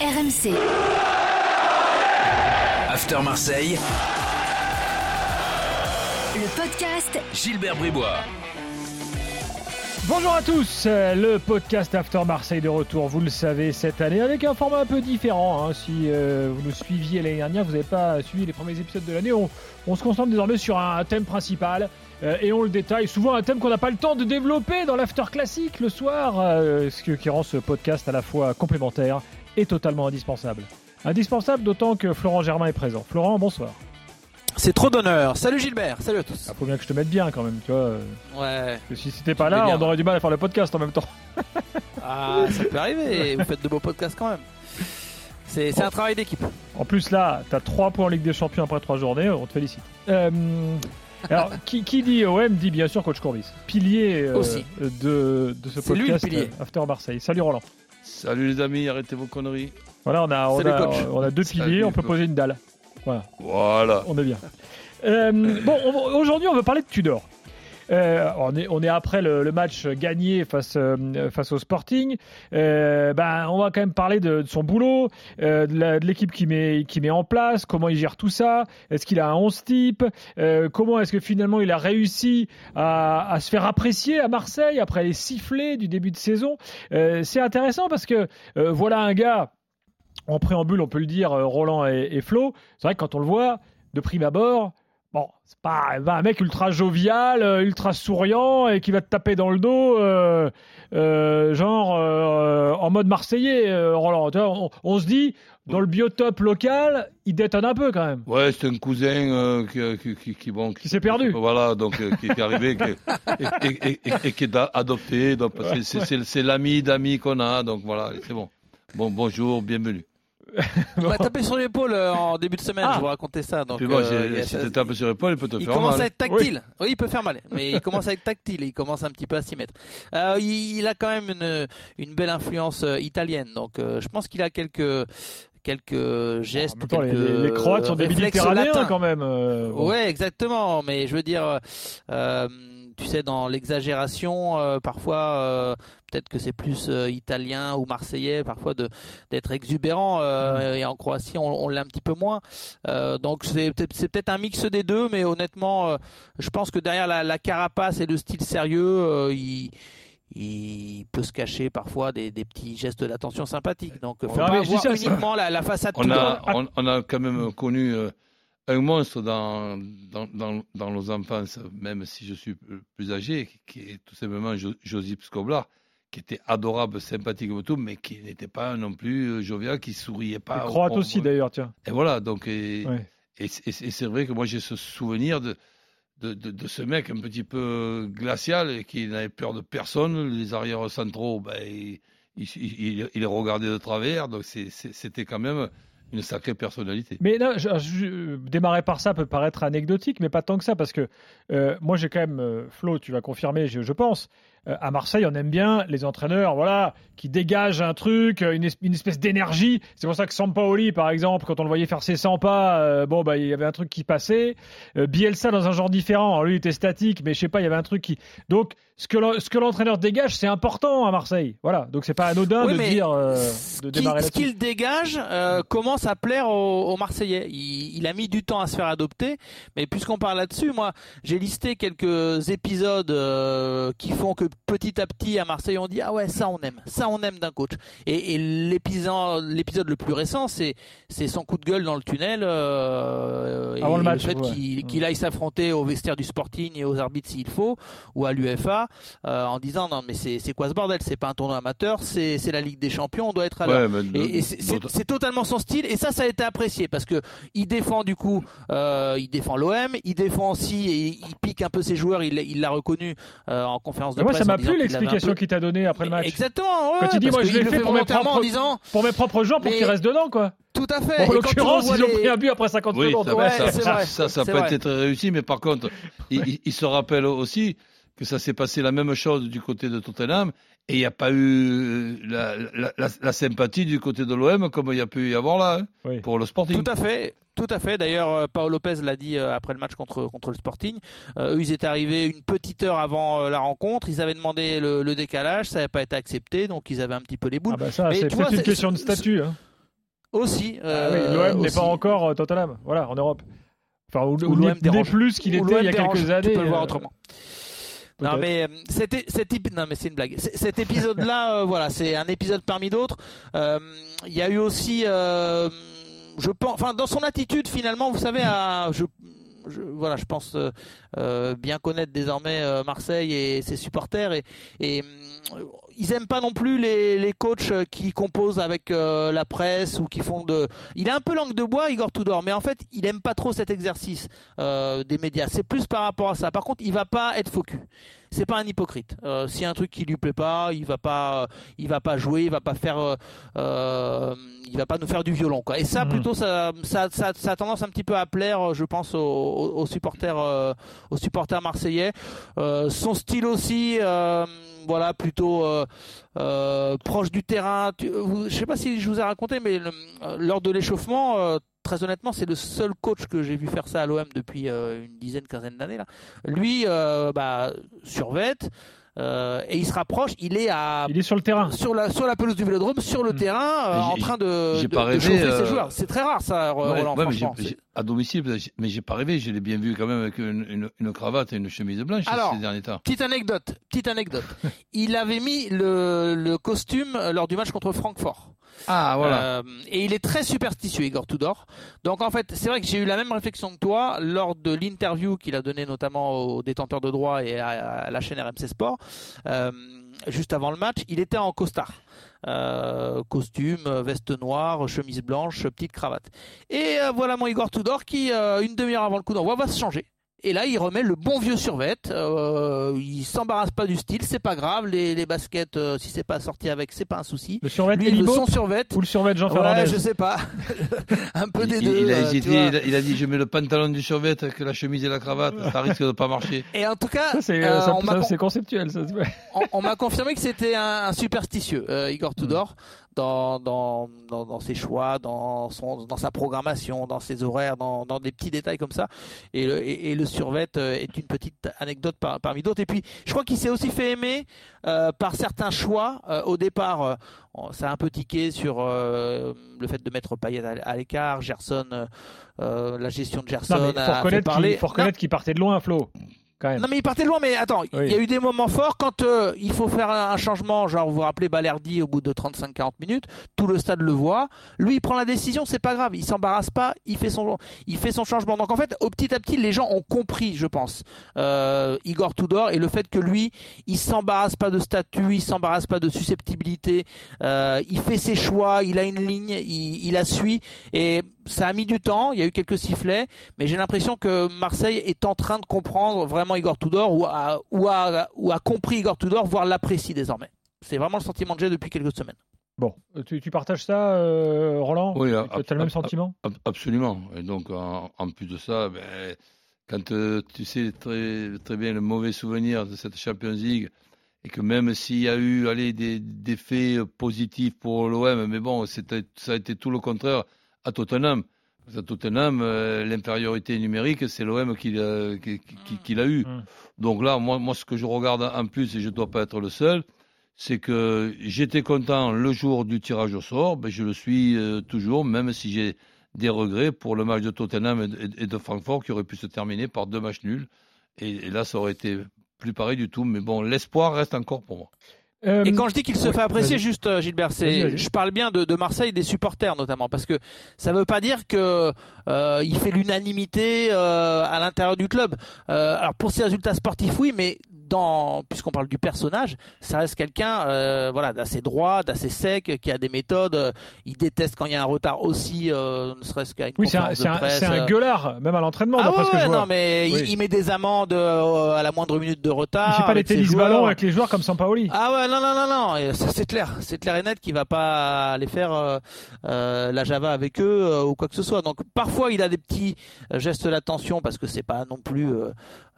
RMC. After Marseille, Le podcast Gilbert Bribois. Bonjour à tous, euh, le podcast After Marseille de retour, vous le savez, cette année avec un format un peu différent. hein. Si euh, vous nous suiviez l'année dernière, vous n'avez pas suivi les premiers épisodes de l'année, on, on se concentre désormais sur un, thème principal euh, et on le détaille. Souvent un thème qu'on n'a pas le temps de développer dans l'After classique le soir, euh, ce qui rend ce podcast à la fois complémentaire et totalement indispensable. Indispensable d'autant que Florent Germain est présent. Florent, bonsoir. C'est trop d'honneur. Salut Gilbert, salut à tous. Il faut bien que je te mette bien quand même, tu vois. Ouais. parce que si c'était pas là, bien. on aurait du mal à faire le podcast en même temps. Ah, ça peut arriver. Vous faites de beaux podcasts quand même. C'est un travail d'équipe. En plus, là, tu as 3 points en Ligue des Champions après 3 journées, on te félicite. Euh, alors, qui, qui dit OM dit bien sûr Coach Courbis, pilier euh, Aussi. de, de ce C'est lui, podcast pilier. After Marseille. Salut Roland. Salut les amis, arrêtez vos conneries. Voilà, on a, on Salut, a, coach. on a deux Salut, piliers, on peut coach. poser une dalle. Voilà, Voilà. on est bien. Euh, bon, on- aujourd'hui, on veut parler de Tudor. Euh, on, est, après le, match gagné face, euh, face au Sporting. Euh, ben, on va quand même parler de, son boulot, de l'équipe qui met, met en place, comment il gère tout ça, est-ce qu'il a un 11 type, comment est-ce que finalement il a réussi à, se faire apprécier à Marseille après les sifflets du début de saison. C'est intéressant parce que voilà un gars, en préambule, on peut le dire, Roland et, et Flo, c'est vrai que quand on le voit, de prime abord, Bon, c'est pas ben, un mec ultra jovial, euh, ultra souriant et qui va te taper dans le dos, euh, euh, genre euh, en mode marseillais, Roland. On, on se dit, dans le biotope local, il détonne un peu quand même. Ouais, c'est un cousin qui, qui, qui, qui, bon, Qui s'est perdu. Voilà, donc qui, est arrivé et, et, et, et- et qui est adopté. Donc c'est- c'est c'est- c'est l'ami d'amis qu'on a. Donc voilà, c'est bon. Bon, bonjour, bienvenue. Il m'a tapé sur l'épaule euh, en début de semaine. Ah. Je vous racontais ça. Donc, moi, euh, il si tu tapes sur l'épaule, il peut te il faire commence mal. à être tactile. Oui. il peut faire mal, mais il commence à être tactile. Il commence un petit peu à s'y mettre. Euh, il, il a quand même une, une belle influence euh, italienne. Donc, euh, je pense qu'il a quelques quelques gestes. Temps, les, quelques les- les Croates sont des Méditerranéens latins. quand même. euh, bon. Ouais, exactement. Mais je veux dire, euh, euh, tu sais, dans l'exagération, euh, parfois, euh, peut-être que c'est plus euh, italien ou marseillais, parfois de d'être exubérant. euh, Et en Croatie, on, on l'est un petit peu moins. Euh, donc c'est peut-être c'est peut-être un mix des deux, mais honnêtement, euh, je pense que derrière la, la carapace et le style sérieux, euh, il il peut se cacher parfois des, des petits gestes d'attention sympathiques. Donc, faut Non, pas voir ça, uniquement la, la façade. On a, on, on a quand même connu euh, un monstre dans, dans, dans, dans nos enfances, même si je suis plus- âgé, qui est tout simplement Jo- Josip Skoblar, qui était adorable, sympathique et tout, mais qui n'était pas non plus euh, jovial, qui souriait pas. On- aussi on- d'ailleurs, tiens. Et voilà, donc, et, Ouais. et, c'est- et c'est et c'est vrai que moi j'ai ce souvenir de, de, de, ce mec un petit peu glacial et qui n'avait peur de personne. Les arrières centraux, ben, il, il, il- de travers, donc c'était quand même une sacrée personnalité. Mais là, démarrer par ça peut paraître anecdotique, mais pas tant que ça, parce que euh, moi j'ai quand même, euh, Flo, tu vas confirmer, je pense, euh, à Marseille, on aime bien les entraîneurs, voilà, qui dégagent un truc, euh, une, es- une espèce d'énergie. C'est pour ça que Sampaoli, par exemple, quand on le voyait faire ses 100 pas, euh, bon, bah, il y avait un truc qui passait. Euh, Bielsa dans un genre différent, Alors, lui il était statique, mais je sais pas, il y avait un truc qui. Donc, ce que l'entraîneur dégage, c'est important à Marseille. Voilà, donc c'est pas anodin Oui, de dire, ce de qui- démarrer ce là-dessus. qu'il dégage commence à plaire aux, aux Marseillais? Il, il a mis du temps à se faire adopter, mais puisqu'on parle là-dessus, moi j'ai listé quelques épisodes qui font que petit à petit à Marseille on dit ah ouais ça on aime, ça on aime d'un coach. Et, et l'épisode l'épisode le plus récent c'est c'est son coup de gueule dans le tunnel euh, et Avant le match, fait ouais. qu'il qu'il aille s'affronter au vestiaire du Sporting et aux arbitres s'il faut ou à l'UFA euh, en disant non mais c'est c'est quoi ce bordel? C'est pas un tournoi amateur c'est c'est la Ligue des Champions on doit être à l'heure Ouais, mais et, et c'est- totalement son style et ça ça a été apprécié parce que il défend du coup euh, il défend l'OM il défend aussi et il pique un peu ses joueurs il il l'a reconnu euh, en conférence de presse ça en m'a plu l'explication qu'il t'a donnée après le match. exactement ouais, Quand il dit, moi, je l'ai fait pour mes en propres- disant pour mes propres joueurs pour qu'ils restent dedans quoi. tout à fait Bon, en l'occurrence, ils ont les- pris un but après 50 Oui, secondes. ça, Ouais, ça, ça, ça, peut vrai. être réussi, mais par contre, il, il- il se rappelle aussi que ça s'est passé la même chose du côté de Tottenham et il n'y a pas eu la, la, la- la sympathie du côté de l'OM comme il y a pu y avoir là hein, Oui. pour le Sporting. Tout à fait, tout à fait. D'ailleurs, euh, Paolo Lopez l'a dit euh, après le match contre contre le Sporting. Euh, eux, ils étaient arrivés une petite heure avant euh, la rencontre. Ils avaient demandé le, le décalage, ça n'avait pas été accepté, donc ils avaient un petit peu les boules. Ah bah ça, c'est peut-être une question de statut. hein. Aussi. Ah euh, oui, L'OM n'est pas encore Tottenham, voilà, en Europe. Enfin, ou, Ou l'OM dérange. plus qu'il était il y a dérange, quelques années. Tu peux le voir autrement. Non mais cet, é- cet épi- non mais c'est une blague. Cet épisode-là, euh, voilà, c'est un épisode parmi d'autres. Euh, Il y a eu aussi, euh, je pense, enfin dans son attitude finalement, vous savez, je- voilà, je pense euh, euh, bien connaître désormais euh, Marseille et ses supporters et, et hum, ils aiment pas non plus les, les coachs qui composent avec euh, la presse ou qui font de. Il est un peu langue de bois, Igor Tudor, mais en fait, il aime pas trop cet exercice euh, des médias. C'est plus par rapport à ça. Par contre, il va pas être focus. C'est pas un hypocrite. Euh, S'il y a un truc qui lui plaît pas, il va pas, il va pas jouer, il va pas faire, euh, euh, il va pas nous faire du violon, quoi. Et ça, Mhm. plutôt, ça, ça, ça, ça a tendance un petit peu à plaire, je pense, aux, aux- supporters, euh, aux supporters marseillais. Euh, son style aussi, euh, voilà, plutôt euh, proche du terrain. Tu- vous- je sais pas si je vous ai raconté, mais lors de l'échauffement, très honnêtement, c'est le seul coach que j'ai vu faire ça à l'OM depuis une dizaine, quinzaine d'années. Lui, euh, bah, survête. Euh, et il se rapproche, il est à Il est sur le terrain. sur la sur la pelouse du Vélodrome, sur le Mm. terrain, euh, en train de, j'ai de, pas de rêvé, chauffer euh, ses joueurs. C'est très rare ça, Ouais, Roland. ouais, mais j'ai- franchement. à domicile, mais j'ai pas rêvé. Je l'ai bien vu quand même avec une, une- une cravate et une chemise blanche Alors, ces derniers temps. Petite anecdote, petite anecdote. il avait mis le, le costume lors du match contre Francfort. Ah voilà. Euh, et il est très superstitieux, Igor Tudor. Donc en fait, c'est vrai que j'ai eu la même réflexion que toi lors de l'interview qu'il a donnée notamment aux détenteurs de droits et à, la chaîne RMC Sport. Euh, juste avant le match, il était en costard. Euh, costume, veste noire, chemise blanche, petite cravate. Et voilà mon Igor Tudor qui, une demi-heure avant le coup d'envoi, va se changer. Et là, il remet le bon vieux survêt. Euh, il s'embarrasse pas du style, c'est pas grave. Les, les baskets, euh, si c'est pas sorti avec, c'est pas un souci. Le survêt Lui, le son survêt. ou le survêt Jean Ouais, Fernandez je sais pas. un peu des il, deux. il a euh, hésité, il a, il a dit je mets le pantalon du survêt avec la chemise et la cravate, ça risque de pas marcher. Et en tout cas, c'est euh, conceptuel. Ça. on, on m'a confirmé que c'était un, un superstitieux, euh, Igor Tudor, dans, dans, dans, dans ses choix, dans, son, dans sa programmation, dans ses horaires, dans, dans des petits détails comme ça. Et le, et, et le survêt euh, est une petite anecdote par- parmi d'autres. Et puis, je crois qu'il s'est aussi fait aimer euh, par certains choix. Euh, au départ, euh, ça a un peu tiqué sur le fait de mettre Payet à, à l'écart, Gerson, la gestion de Gerson Non, mais faut a reconnaître qu'il partait de loin, Flo. Quand même. non mais il partait loin, mais attends, il Oui. y a eu des moments forts quand euh, il faut faire un changement, genre vous vous rappelez Balerdi au bout de 35-40 minutes, tout le stade le voit, lui il prend la décision, c'est pas grave, il s'embarrasse pas, il fait son il fait son changement. Donc en fait, au petit à petit, les gens ont compris, je pense, euh, Igor Tudor et le fait que lui, il s'embarrasse pas de statut, il s'embarrasse pas de susceptibilité, euh, il fait ses choix, il a une ligne, il, il la suit et ça a mis du temps, il y a eu quelques sifflets, mais j'ai l'impression que Marseille est en train de comprendre vraiment Igor Tudor ou a, ou a, ou a compris Igor Tudor, voire l'apprécie désormais. C'est vraiment le sentiment que j'ai depuis quelques semaines. Bon, tu, tu partages ça, euh, Roland Oui, Tu as le même sentiment Ab- Absolument. Et donc, en, en plus de ça, ben, quand euh, tu sais très, très bien le mauvais souvenir de cette Champions League, et que même s'il y a eu allez, des, des faits positifs pour l'OM, mais bon, ça a été tout le contraire à Tottenham. Qu'à Tottenham, euh, l'infériorité numérique, c'est l'OM qui l'a qui, qui- qui l'a eu. Mm. Donc là, moi, moi, ce que je regarde en plus, et je ne dois pas être le seul, c'est que j'étais content le jour du tirage au sort, ben je le suis euh, toujours, même si j'ai des regrets pour le match de Tottenham et- et de Francfort qui aurait pu se terminer par deux matchs nuls. Et, et là, ça aurait été plus pareil du tout. Mais bon, l'espoir reste encore pour moi. Euh, Et quand je dis qu'il se fait apprécier, juste euh, Gilbert, c'est, je parle bien de, de Marseille, des supporters notamment, parce que ça ne veut pas dire que euh, il fait l'unanimité euh, à l'intérieur du club. Euh, alors pour ses résultats sportifs, oui, mais dans, puisqu'on parle du personnage, ça reste quelqu'un, euh, voilà, d'assez droit, d'assez sec, qui a des méthodes. euh, il déteste quand il y a un retard aussi, euh, ne serait-ce qu'à une Oui, c'est un, c'est de un- presse. c'est un gueulard, même à l'entraînement, ah que ouais, je vois. non, mais il- Oui. il, met des amendes euh, à la moindre minute de retard. Il fait pas les tennis ballons avec les joueurs comme Sampaoli. Ah ouais, non, non, non, non, et ça c'est clair, c'est clair et net qu'il va pas aller faire euh, euh, la Java avec eux euh, ou quoi que ce soit. Donc parfois il a des petits gestes d'attention parce que c'est pas non plus, euh,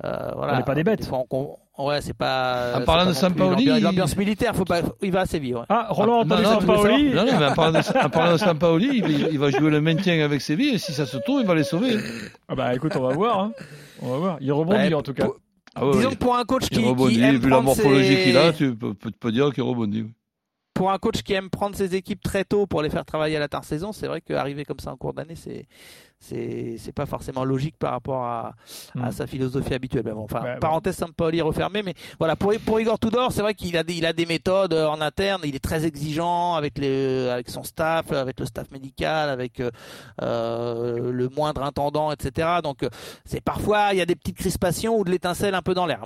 euh, voilà. On n'est pas des bêtes. fois, on- on- ouais, c'est pas. En parlant pas de Sampaoli, l'ambiance- il- l'ambiance militaire, faut pas, il va assez vite. Ouais. Ah, Roland a Ah, entendu non, non, Sampaoli. Non, non, mais en parlant de, en parlant de Sampaoli, il, va- il va jouer le maintien avec Séville et si ça se trouve, il va les sauver. Ah bah écoute, on va voir. hein. On va voir. Il rebondit en tout cas. Ah ouais, Disons que pour un coach qui, il rebondit, qui aime vu la prendre morphologie ses- qu'il a, tu peux, peux, peux dire qu'il rebondit. pour un coach qui aime prendre ses équipes très tôt pour les faire travailler à l'intersaison, c'est vrai qu'arriver comme ça en cours d'année, c'est c'est pas forcément logique par rapport à, à Mm. sa philosophie habituelle. Mais bon, enfin, Ouais, ouais. parenthèse Sampoli refermée, mais voilà pour pour Igor Tudor, c'est vrai qu'il a des, il a des méthodes euh, en interne, il est très exigeant avec les avec son staff, avec le staff médical, avec euh, euh, le moindre intendant, etc. Donc euh, c'est parfois il y a des petites crispations ou de l'étincelle un peu dans l'air.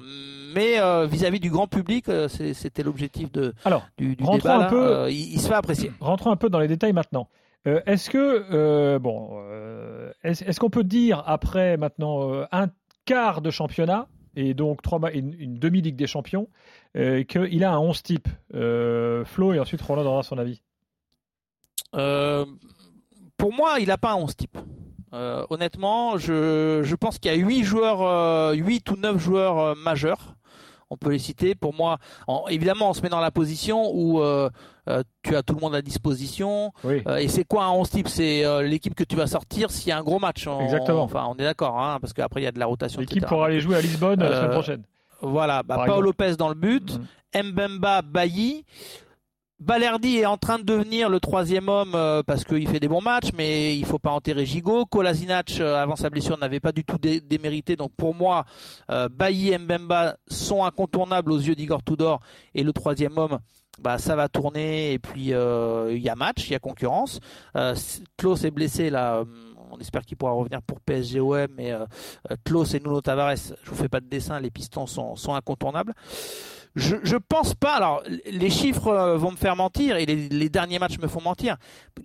Mais euh, vis-à-vis du grand public, euh, c'était l'objectif de Alors, du, du débat. un là. peu- Euh, il, il se fait apprécier. rentrons un peu dans les détails maintenant. Euh, est-ce que, euh, bon, euh, est-ce, qu'on peut dire après maintenant un quart de championnat et donc trois une, demi-ligue des champions qu'il a un 11 type Flo et ensuite Roland aura son avis. Pour moi, il n'a pas un 11 type. Honnêtement, je, je pense qu'il y a 8 joueurs, euh, 8 ou 9 joueurs majeurs. On peut les citer. Pour moi, en- évidemment, on se met dans la position où euh, tu as tout le monde à disposition. Oui. Euh, et c'est quoi un 11 type C'est euh, l'équipe que tu vas sortir s'il y a un gros match. On- Exactement. Enfin, on est d'accord, hein, parce qu'après il y a de la rotation. L'équipe pourra aller jouer à Lisbonne la semaine prochaine. Voilà, bah, exemple. Lopez dans le but. Mhm. Mbemba, Bailly. Balerdi est en train de devenir le troisième homme euh, parce qu'il fait des bons matchs, mais il faut pas enterrer Gigot. Kolasinac, euh, avant sa blessure, n'avait pas du tout dé- démérité. Donc pour moi, euh, Bailly et Mbemba sont incontournables aux yeux d'Igor Tudor. Et le troisième homme, bah, ça va tourner. Et puis euh, il y a match, il y a concurrence. Euh, Klaus est blessé là. euh, On espère qu'il pourra revenir pour PSGOM. Mais euh, Klaus et Nuno Tavares, je vous fais pas de dessin, les pistons sont incontournables. Je, je pense pas. Alors, les chiffres euh, vont me faire mentir et les, les derniers matchs me font mentir.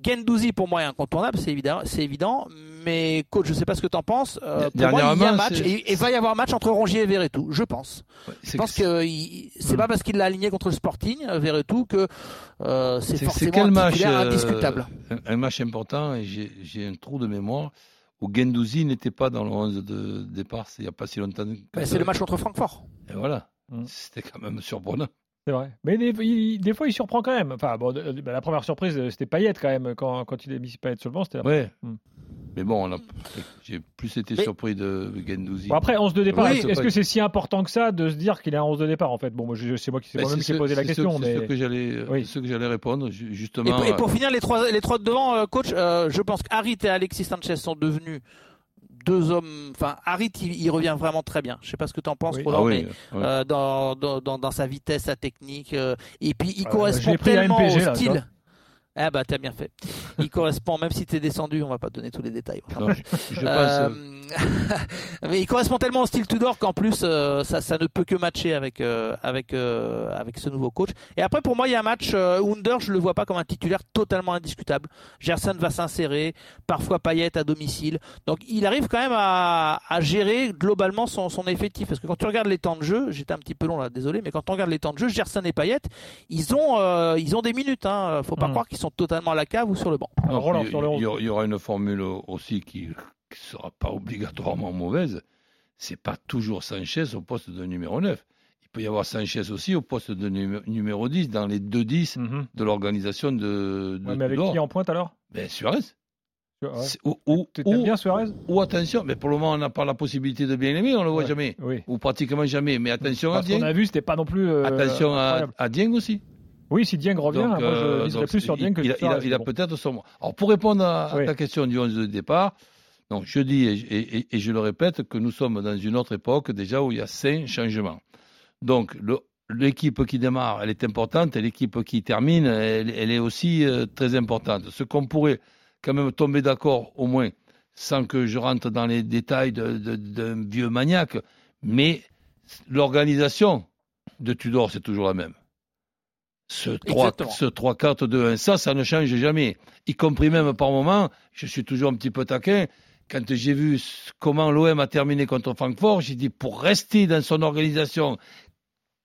Gendouzi pour moi est incontournable, c'est évident, c'est évident. Mais coach, je sais pas ce que tu en penses. Euh, pour moi, il y a Dernièrement, match c'est- et, et va y avoir match entre Rongier et Verretou. Je pense. Ouais, Je pense que- c'est pas parce qu'il l'a aligné contre le Sporting euh, Verretou que euh, c'est forcément quel un match titulaire euh, indiscutable. un, un match important et j'ai un trou de mémoire où Gendouzi n'était pas dans le 11 de départ, c'est il n'y a pas si longtemps. Ben, c'est le match contre Francfort. Et voilà, Mm. c'était quand même surprenant. C'est vrai. Mais des, il- des fois, il surprend quand même. Enfin, bon, de- de- bah, la première surprise, euh, c'était Payet quand même. Quand, quand il a mis Payet sur le banc, c'était Ouais. Mm. Mais bon, on a- j'ai plus été Mais- surpris de Gendouzi. Bon, après, 11 de départ, Oui, est-ce pas- que c'est si important que ça de se dire qu'il a un 11 de départ en fait? Bon, moi, c'est moi qui, Ben, ai ce- posé la c'est question. ce- C'est mais... ce que j'allais Oui. ce que j'allais répondre, ju- Et, justement. pour- et pour finir, les trois, les trois de devant, euh, coach, euh, je pense qu'Harit et Alexis Sanchez sont devenus deux hommes. Enfin, Harit, il, il revient vraiment très bien. Je sais pas ce que tu en penses, Oui. Roland, Ah oui, mais ouais. euh, dans, dans, dans, dans sa vitesse, sa technique. euh, et puis, il Euh, correspond tellement MPG, au là, style. Ah bah t'as bien fait. Il correspond, même si t'es descendu, on va pas te donner tous les détails. Non, je, je pense. Euh, mais il correspond tellement au style Tudor qu'en plus euh, ça, ça ne peut que matcher avec euh, avec euh, avec ce nouveau coach. Et après pour moi il y a un match euh, Under, je le vois pas comme un titulaire totalement indiscutable. Gerson va s'insérer, parfois Payet à domicile. Donc il arrive quand même à, à gérer globalement son, son effectif. Parce que quand tu regardes les temps de jeu, j'étais un petit peu long là, désolé, mais quand on regarde les temps de jeu, Gerson et Payet, ils ont euh, ils ont des minutes. Hein. Faut pas Mm. croire qu'ils sont totalement à la cave ou sur le banc? Alors, Roland, il, sur le il 11. y aura- il y aura une formule aussi qui ne sera pas obligatoirement mauvaise. C'est pas toujours Sanchez au poste de numéro 9. Il peut y avoir Sanchez aussi au poste de numé- numéro 10 dans les deux 10 Mhm. de l'organisation de, de Ouais, mais avec qui en pointe alors? Ben, Suarez. Ouais. Ou, ou, bien Suarez? ou attention, mais pour le moment on n'a pas la possibilité de bien l'aimer, on le voit Ouais. jamais. Oui. Ou pratiquement jamais. Mais attention à Parce qu'on Dieng. a vu, c'était pas non plus. euh, Attention à, à Dieng aussi. Oui, si Dieng revient, Donc, moi je euh, plus sur Dieng que il, il a, il peut-être son. Alors, pour répondre à, ta question du 11 de départ, donc je dis et, et- et je le répète que nous sommes dans une autre époque déjà où il y a cinq changements. Donc, l'équipe qui démarre, elle est importante, et l'équipe qui termine, elle, elle est aussi euh, très importante. Ce qu'on pourrait quand même tomber d'accord, au moins, sans que je rentre dans les détails d'un vieux maniaque, mais l'organisation de Tudor, c'est toujours la même. Ce 3, Exactement. ce 3 4 2 1 ça ça ne change jamais y compris même par moment je suis toujours un petit peu taquin quand j'ai vu comment l'OM a terminé contre Francfort j'ai dit pour rester dans son organisation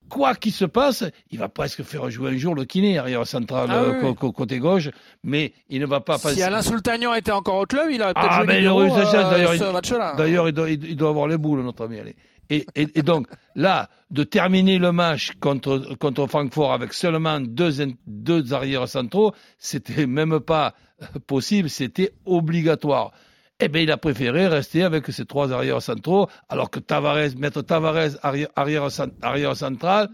quoi qu'il se passe il va presque faire jouer un jour le kiné arrière central Ah euh, oui, côté gauche mais il ne va pas Si passer Alain Sultagnan était encore au club, il aurait peut-être Ah, joué mais il aurait eu sa chance, euh, d'ailleurs, ce match-là. D'ailleurs, il doit, il il doit avoir les boules, notre ami. allez. Et, donc, là, de terminer le match contre, contre Francfort avec seulement deux, deux arrières centraux, c'était même pas possible, c'était obligatoire. Eh bien, il a préféré rester avec ses trois arrières centraux, alors que Tavares, mettre Tavares arrière, arrière, arrière central,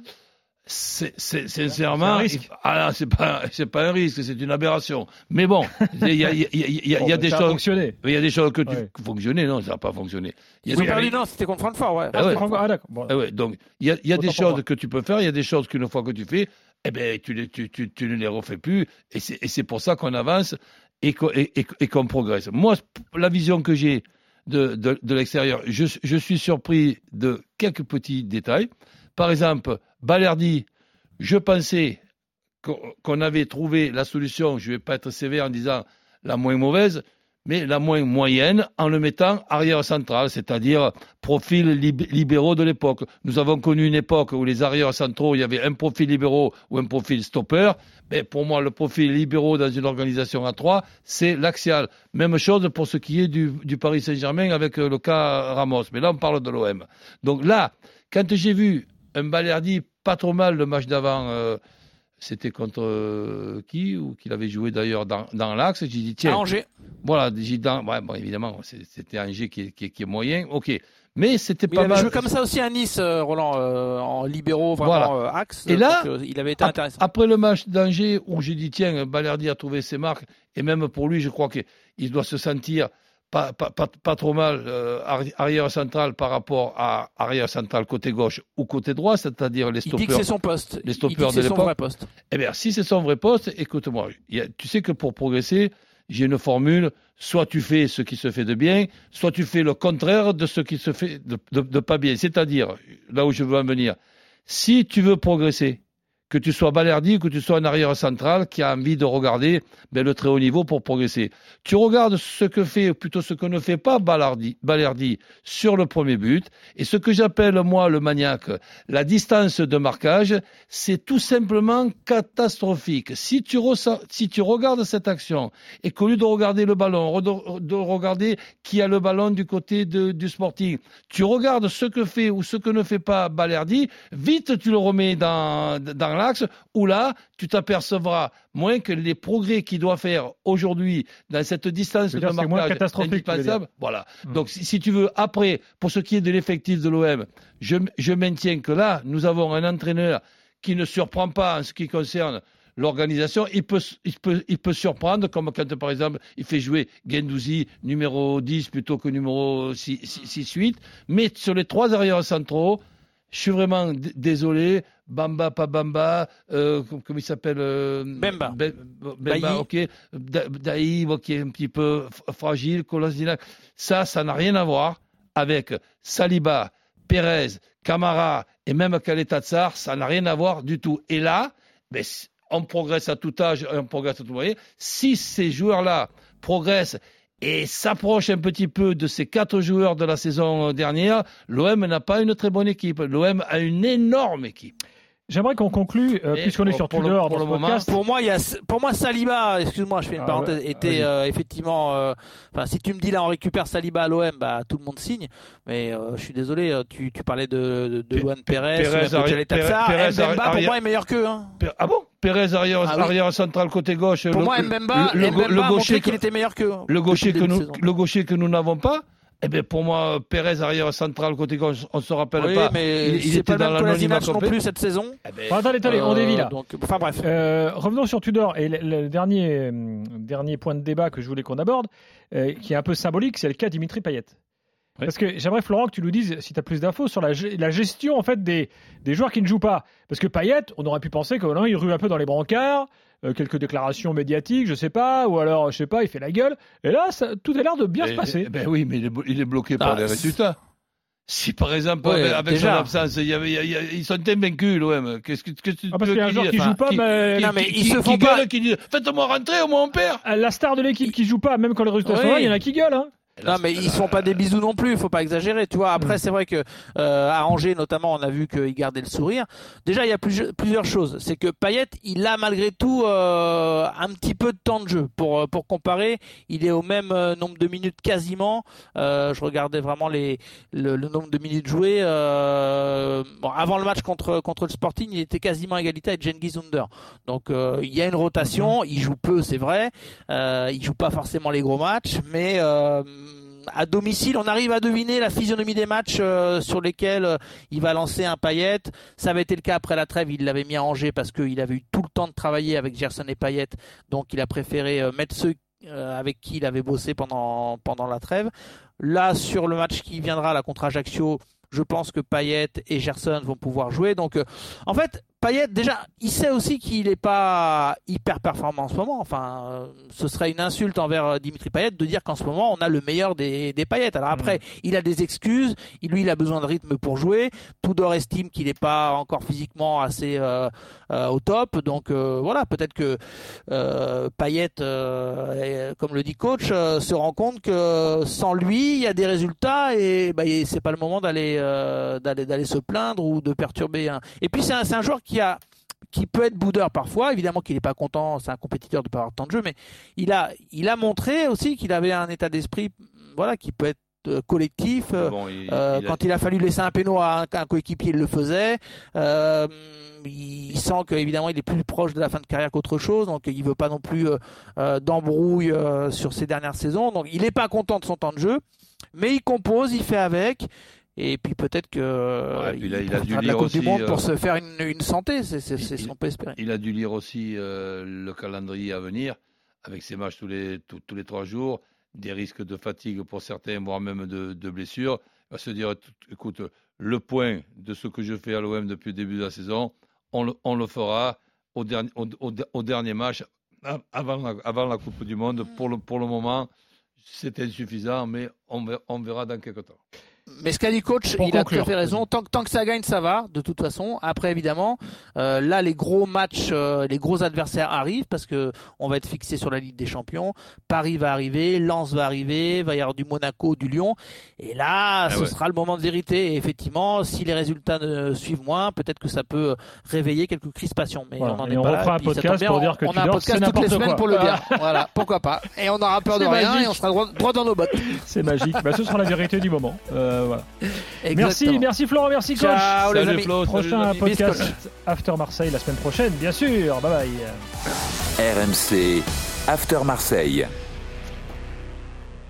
c'est, c'est, sincèrement, C'est un risque. il- ah, non, c'est pas, c'est pas un risque, c'est une aberration. Mais bon, il y a, il y a- il y a- il y a- il y a Bon, des choses, fonctionné. il y a des choses que tu Ouais. fonctionner, non, ça n'a pas fonctionné. Il y a Ils ont des- perdu, non, c'était contre Francfort, ouais. Ah ouais. Ah, d'accord. Bon. Ah ouais, donc il y a, il y a Autant des choses que tu peux faire, il y a des choses qu'une fois que tu fais, eh ben tu, les- tu, tu, tu ne les refais plus, et c'est, et c'est pour ça qu'on avance et qu'on, et, et- et qu'on progresse. Moi, la vision que j'ai de, de, de l'extérieur, je, je suis surpris de quelques petits détails. Par exemple, Balerdi, je pensais qu'on, avait trouvé la solution, je ne vais pas être sévère en disant la moins mauvaise, mais la moins moyenne en le mettant arrière central, c'est-à-dire profil lib- libéraux de l'époque. Nous avons connu une époque où les arrières centraux, il y avait un profil libéraux ou un profil stopper. Mais pour moi, le profil libéraux dans une organisation à trois, c'est l'axial. Même chose pour ce qui est du, du Paris Saint-Germain avec euh, le cas Ramos. Mais là, on parle de l'OM. Donc là, quand j'ai vu un Balerdi pas trop mal le match d'avant, euh, c'était contre euh, qui Ou qu'il avait joué d'ailleurs dans, dans l'axe, j'ai dit, tiens, À Angers. voilà, j'ai dans, ouais, bon, évidemment, c'était Angers qui est, qui, est, qui est moyen, ok. Mais c'était Mais il pas avait mal. joué comme ça aussi à Nice, euh, Roland, euh, en libéraux, vraiment axe. Et là, donc, il avait été intéressant. Après le match d'Angers, où j'ai dit, tiens, Balerdi a trouvé ses marques, et même pour lui, je crois qu'il doit se sentir pas, pas, pas, pas trop mal euh, arri- arrière central par rapport à arrière central côté gauche ou côté droit, c'est-à-dire les Il dit que c'est son poste. les Il dit que de c'est son vrai poste. Eh bien, si c'est son vrai poste, écoute-moi, tu sais que pour progresser, j'ai une formule, soit tu fais ce qui se fait de bien, soit tu fais le contraire de ce qui se fait de, de- de pas bien. C'est-à-dire, là où je veux en venir, si tu veux progresser, que tu sois Balerdi, que tu sois un arrière central qui a envie de regarder ben, le très haut niveau pour progresser. Tu regardes ce que fait, ou plutôt ce que ne fait pas Balerdi, Balerdi sur le premier but, et ce que j'appelle moi le maniaque, la distance de marquage, c'est tout simplement catastrophique. Si tu, regardes cette action et qu'au lieu de regarder le ballon, de regarder qui a le ballon du côté du sporting, tu regardes ce que fait ou ce que ne fait pas Balerdi, vite tu le remets dans, dans l'axe où là, tu t'apercevras moins que les progrès qu'il doit faire aujourd'hui dans cette distance de c'est moins marquage catastrophique. Voilà. Hmm. Donc, si, si tu veux, après, pour ce qui est de l'effectif de l'OM, je, je maintiens que là, nous avons un entraîneur qui ne surprend pas en ce qui concerne l'organisation. Il peut, il, peut, il peut surprendre, comme quand, par exemple, il fait jouer Gendouzi numéro 10 plutôt que numéro 6-8. Mais sur les trois arrières centraux, je suis vraiment désolé. Bamba, pas Bamba, euh, com- comment il s'appelle euh, Bemba. Ben- Bemba, Bailly. ok. Da- Daï, bon, qui est un petit peu fragile. Kolasinac. Ça, ça n'a rien à voir avec Saliba, Pérez, Camara et même Kaletatsar. Ça n'a rien à voir du tout. Et là, ben, on progresse à tout âge, on progresse à tout moyen. Si ces joueurs-là progressent et s'approchent un petit peu de ces quatre joueurs de la saison dernière, l'OM n'a pas une très bonne équipe. L'OM a une énorme équipe. J'aimerais qu'on conclue, euh, puisqu'on est sur pour le- Tudor pour dans le ce moment, podcast. Pour moi, il y a, pour moi, Saliba, excuse-moi, je fais une Ah parenthèse, ouais, était vas-y. euh, effectivement. euh, Enfin, si tu me dis là, on récupère Saliba à l'OM, bah tout le monde signe. Mais euh, je suis désolé, euh, tu, tu parlais de, de, Perez, Pérez. Pérez, Pérez, Mbemba, pour moi, est meilleur qu'eux. Hein. Ah bon? Pérez arrière, Ah oui. arrière central côté gauche. Pour le- moi, le- Mbemba, le, le, Mbemba le gaucher que, qu'il était meilleur qu'eux. le gaucher que le nous le gaucher que nous n'avons pas. Eh bien, pour moi, Pérez arrière central côté gauche, on se rappelle Oui, pas. mais il, il était pas dans même l'anonymat non plus cette saison. Eh ben, Bon, attendez, attendez, on Euh, dévie là. Donc, enfin bref. Euh, revenons sur Tudor et le, le dernier, hum, dernier point de débat que je voulais qu'on aborde, euh, qui est un peu symbolique, c'est le cas Dimitri Payet. Parce que j'aimerais Florent que tu nous dises si tu as plus d'infos sur la, ge- la gestion en fait des, des joueurs qui ne jouent pas. Parce que Payet, on aurait pu penser que non, il rue un peu dans les brancards, euh, quelques déclarations médiatiques, je sais pas, ou alors je sais pas, il fait la gueule. Et là, ça, tout a l'air de bien se passer. ben oui, mais il est, blo- il est bloqué par Ah, les résultats. Si par exemple, Ouais, avec, son absence, il y avait, il y a- il y a- ils sont invaincus, l'OM. Qu'est-ce que, tu Ah, parce qu'il y a un joueur qui joue pas, qui- mais- qui- Non, mais qui- ils se font gueule, pas- qui dit Faites-moi rentrer, au moins on perd. La star de l'équipe qui joue pas, même quand les résultats sont là, il y en a qui gueulent. Hein. Non, mais ils sont pas des bisous non plus. Il faut pas exagérer, tu vois. Après, c'est vrai que euh, à Angers, notamment, on a vu qu'il gardait le sourire. Déjà, il y a plus- plusieurs choses. C'est que Payet, il a malgré tout euh, un petit peu de temps de jeu. Pour euh, pour comparer, il est au même nombre de minutes quasiment. Euh, je regardais vraiment les le, le nombre de minutes jouées. Bon, avant le match contre contre le Sporting, il était quasiment à égalité avec Cengiz Under. Donc il y a une rotation. Il joue peu, c'est vrai. Il joue pas forcément les gros matchs, mais à domicile, on arrive à deviner la physionomie des matchs sur lesquels il va lancer un paillette. Ça avait été le cas après la trêve, il l'avait mis à Angers parce qu'il avait eu tout le temps de travailler avec Gerson et Payet, donc il a préféré mettre ceux avec qui il avait bossé pendant, pendant la trêve. Là, sur le match qui viendra, la contre Ajaccio, je pense que Payet et Gerson vont pouvoir jouer. Donc, en fait, Payet, déjà, il sait aussi qu'il n'est pas hyper performant en ce moment. Enfin, euh, ce serait une insulte envers euh, Dimitri Payet de dire qu'en ce moment, on a le meilleur des, des Payet. Alors après, mm. il a des excuses. Lui, il a besoin de rythme pour jouer. Tudor estime qu'il n'est pas encore physiquement assez euh, au top. Donc voilà, peut-être que Payet, comme le dit coach, se rend compte que sans lui, il y a des résultats et bah, c'est pas le moment d'aller se plaindre ou de perturber. Un... Et puis c'est un, un joueur qui qui a qui peut être boudeur parfois, évidemment qu'il n'est pas content, c'est un compétiteur de pas avoir tant de jeu, mais il a, il a montré aussi qu'il avait un état d'esprit, voilà, qui peut être euh, collectif. Euh, euh, quand il a fallu laisser un péno à un, coéquipier, il le faisait. il sent qu'évidemment il est plus proche de la fin de carrière qu'autre chose, donc il veut pas non plus d'embrouille sur ces dernières saisons. Donc il n'est pas content de son temps de jeu, mais il compose, il fait avec. Et puis peut-être que ouais, il, a, dû lire la aussi, du Monde pour euh, se faire une, une santé, c'est ce qu'on peut espérer. Il a dû lire aussi euh, le calendrier à venir, avec ses matchs tous les, tous, les trois jours, des risques de fatigue pour certains, voire même de, de blessures. Il va se dire, écoute, le point de ce que je fais à l'OM depuis le début de la saison, on le, on le fera au dernier, au, au, dernier match, avant la, avant la Coupe du Monde. Pour le, pour le moment, c'est insuffisant, mais on verra, on verra dans quelques temps. Mais ce qu'a dit coach, il a tout à fait raison. Tant, tant, que ça gagne, ça va, de toute façon. Après, évidemment, euh, là, les gros matchs, euh, les gros adversaires arrivent parce que on va être fixé sur la Ligue des Champions. Paris va arriver, Lens va arriver, va y avoir du Monaco, du Lyon. Et là, ah ce sera le moment de vérité. Et effectivement, si les résultats ne suivent moins, peut-être que ça peut réveiller quelques crispations. Mais on en est on pas là. un podcast pour dire que on a un podcast toutes les semaines pour le dire. voilà, pourquoi pas. Et on aura peur de rien et on sera droit, dans nos bottes. C'est magique. bah, ce sera la vérité du moment. Euh, euh, merci, merci Florent, merci coach. Ciao, les Flo, Prochain podcast After Marseille la semaine prochaine, bien sûr. Bye bye. RMC After Marseille.